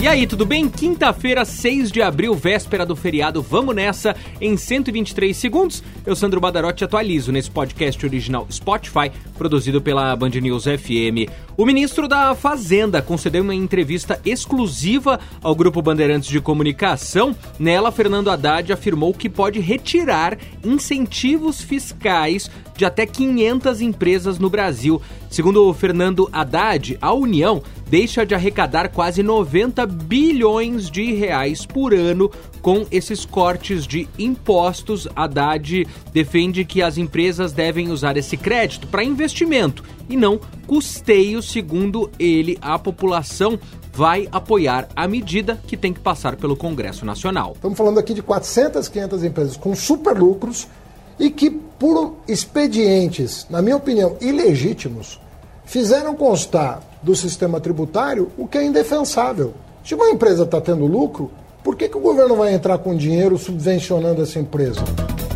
E aí, tudo bem? Quinta-feira, 6 de abril, véspera do feriado. Vamos nessa em 123 segundos. Eu, Sandro Badarotti, atualizo nesse podcast original Spotify, produzido pela Band News FM. O ministro da Fazenda concedeu uma entrevista exclusiva ao Grupo Bandeirantes de Comunicação. Nela, Fernando Haddad afirmou que pode retirar incentivos fiscais de até 500 empresas no Brasil. Segundo o Fernando Haddad, a União deixa de arrecadar quase 90 bilhões de reais por ano com esses cortes de impostos. Haddad defende que as empresas devem usar esse crédito para investimento e não custeio, segundo ele, a população vai apoiar a medida que tem que passar pelo Congresso Nacional. Estamos falando aqui de 400, 500 empresas com super lucros e que, por expedientes, na minha opinião, ilegítimos, fizeram constar do sistema tributário o que é indefensável. Se uma empresa está tendo lucro, por que, que o governo vai entrar com dinheiro subvencionando essa empresa?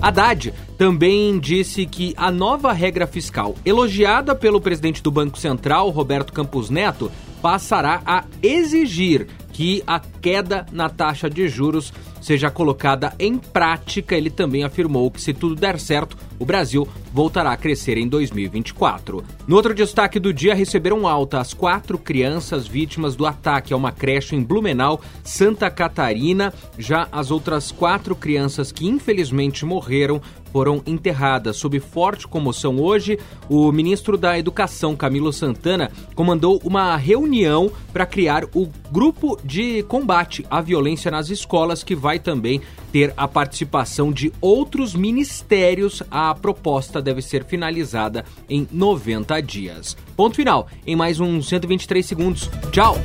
Haddad também disse que a nova regra fiscal, elogiada pelo presidente do Banco Central, Roberto Campos Neto, passará a exigir que a queda na taxa de juros seja colocada em prática. Ele também afirmou que, se tudo der certo, o Brasil voltará a crescer em 2024. No outro destaque do dia, receberam alta as quatro crianças vítimas do ataque a uma creche em Blumenau, Santa Catarina. Já as outras quatro crianças que infelizmente morreram foram enterradas. Sob forte comoção hoje, o ministro da Educação, Camilo Santana, comandou uma reunião para criar o grupo de combate à violência nas escolas, que vai também ter a participação de outros ministérios. A proposta deve ser finalizada em 90 dias. Ponto final, em mais uns 123 segundos. Tchau!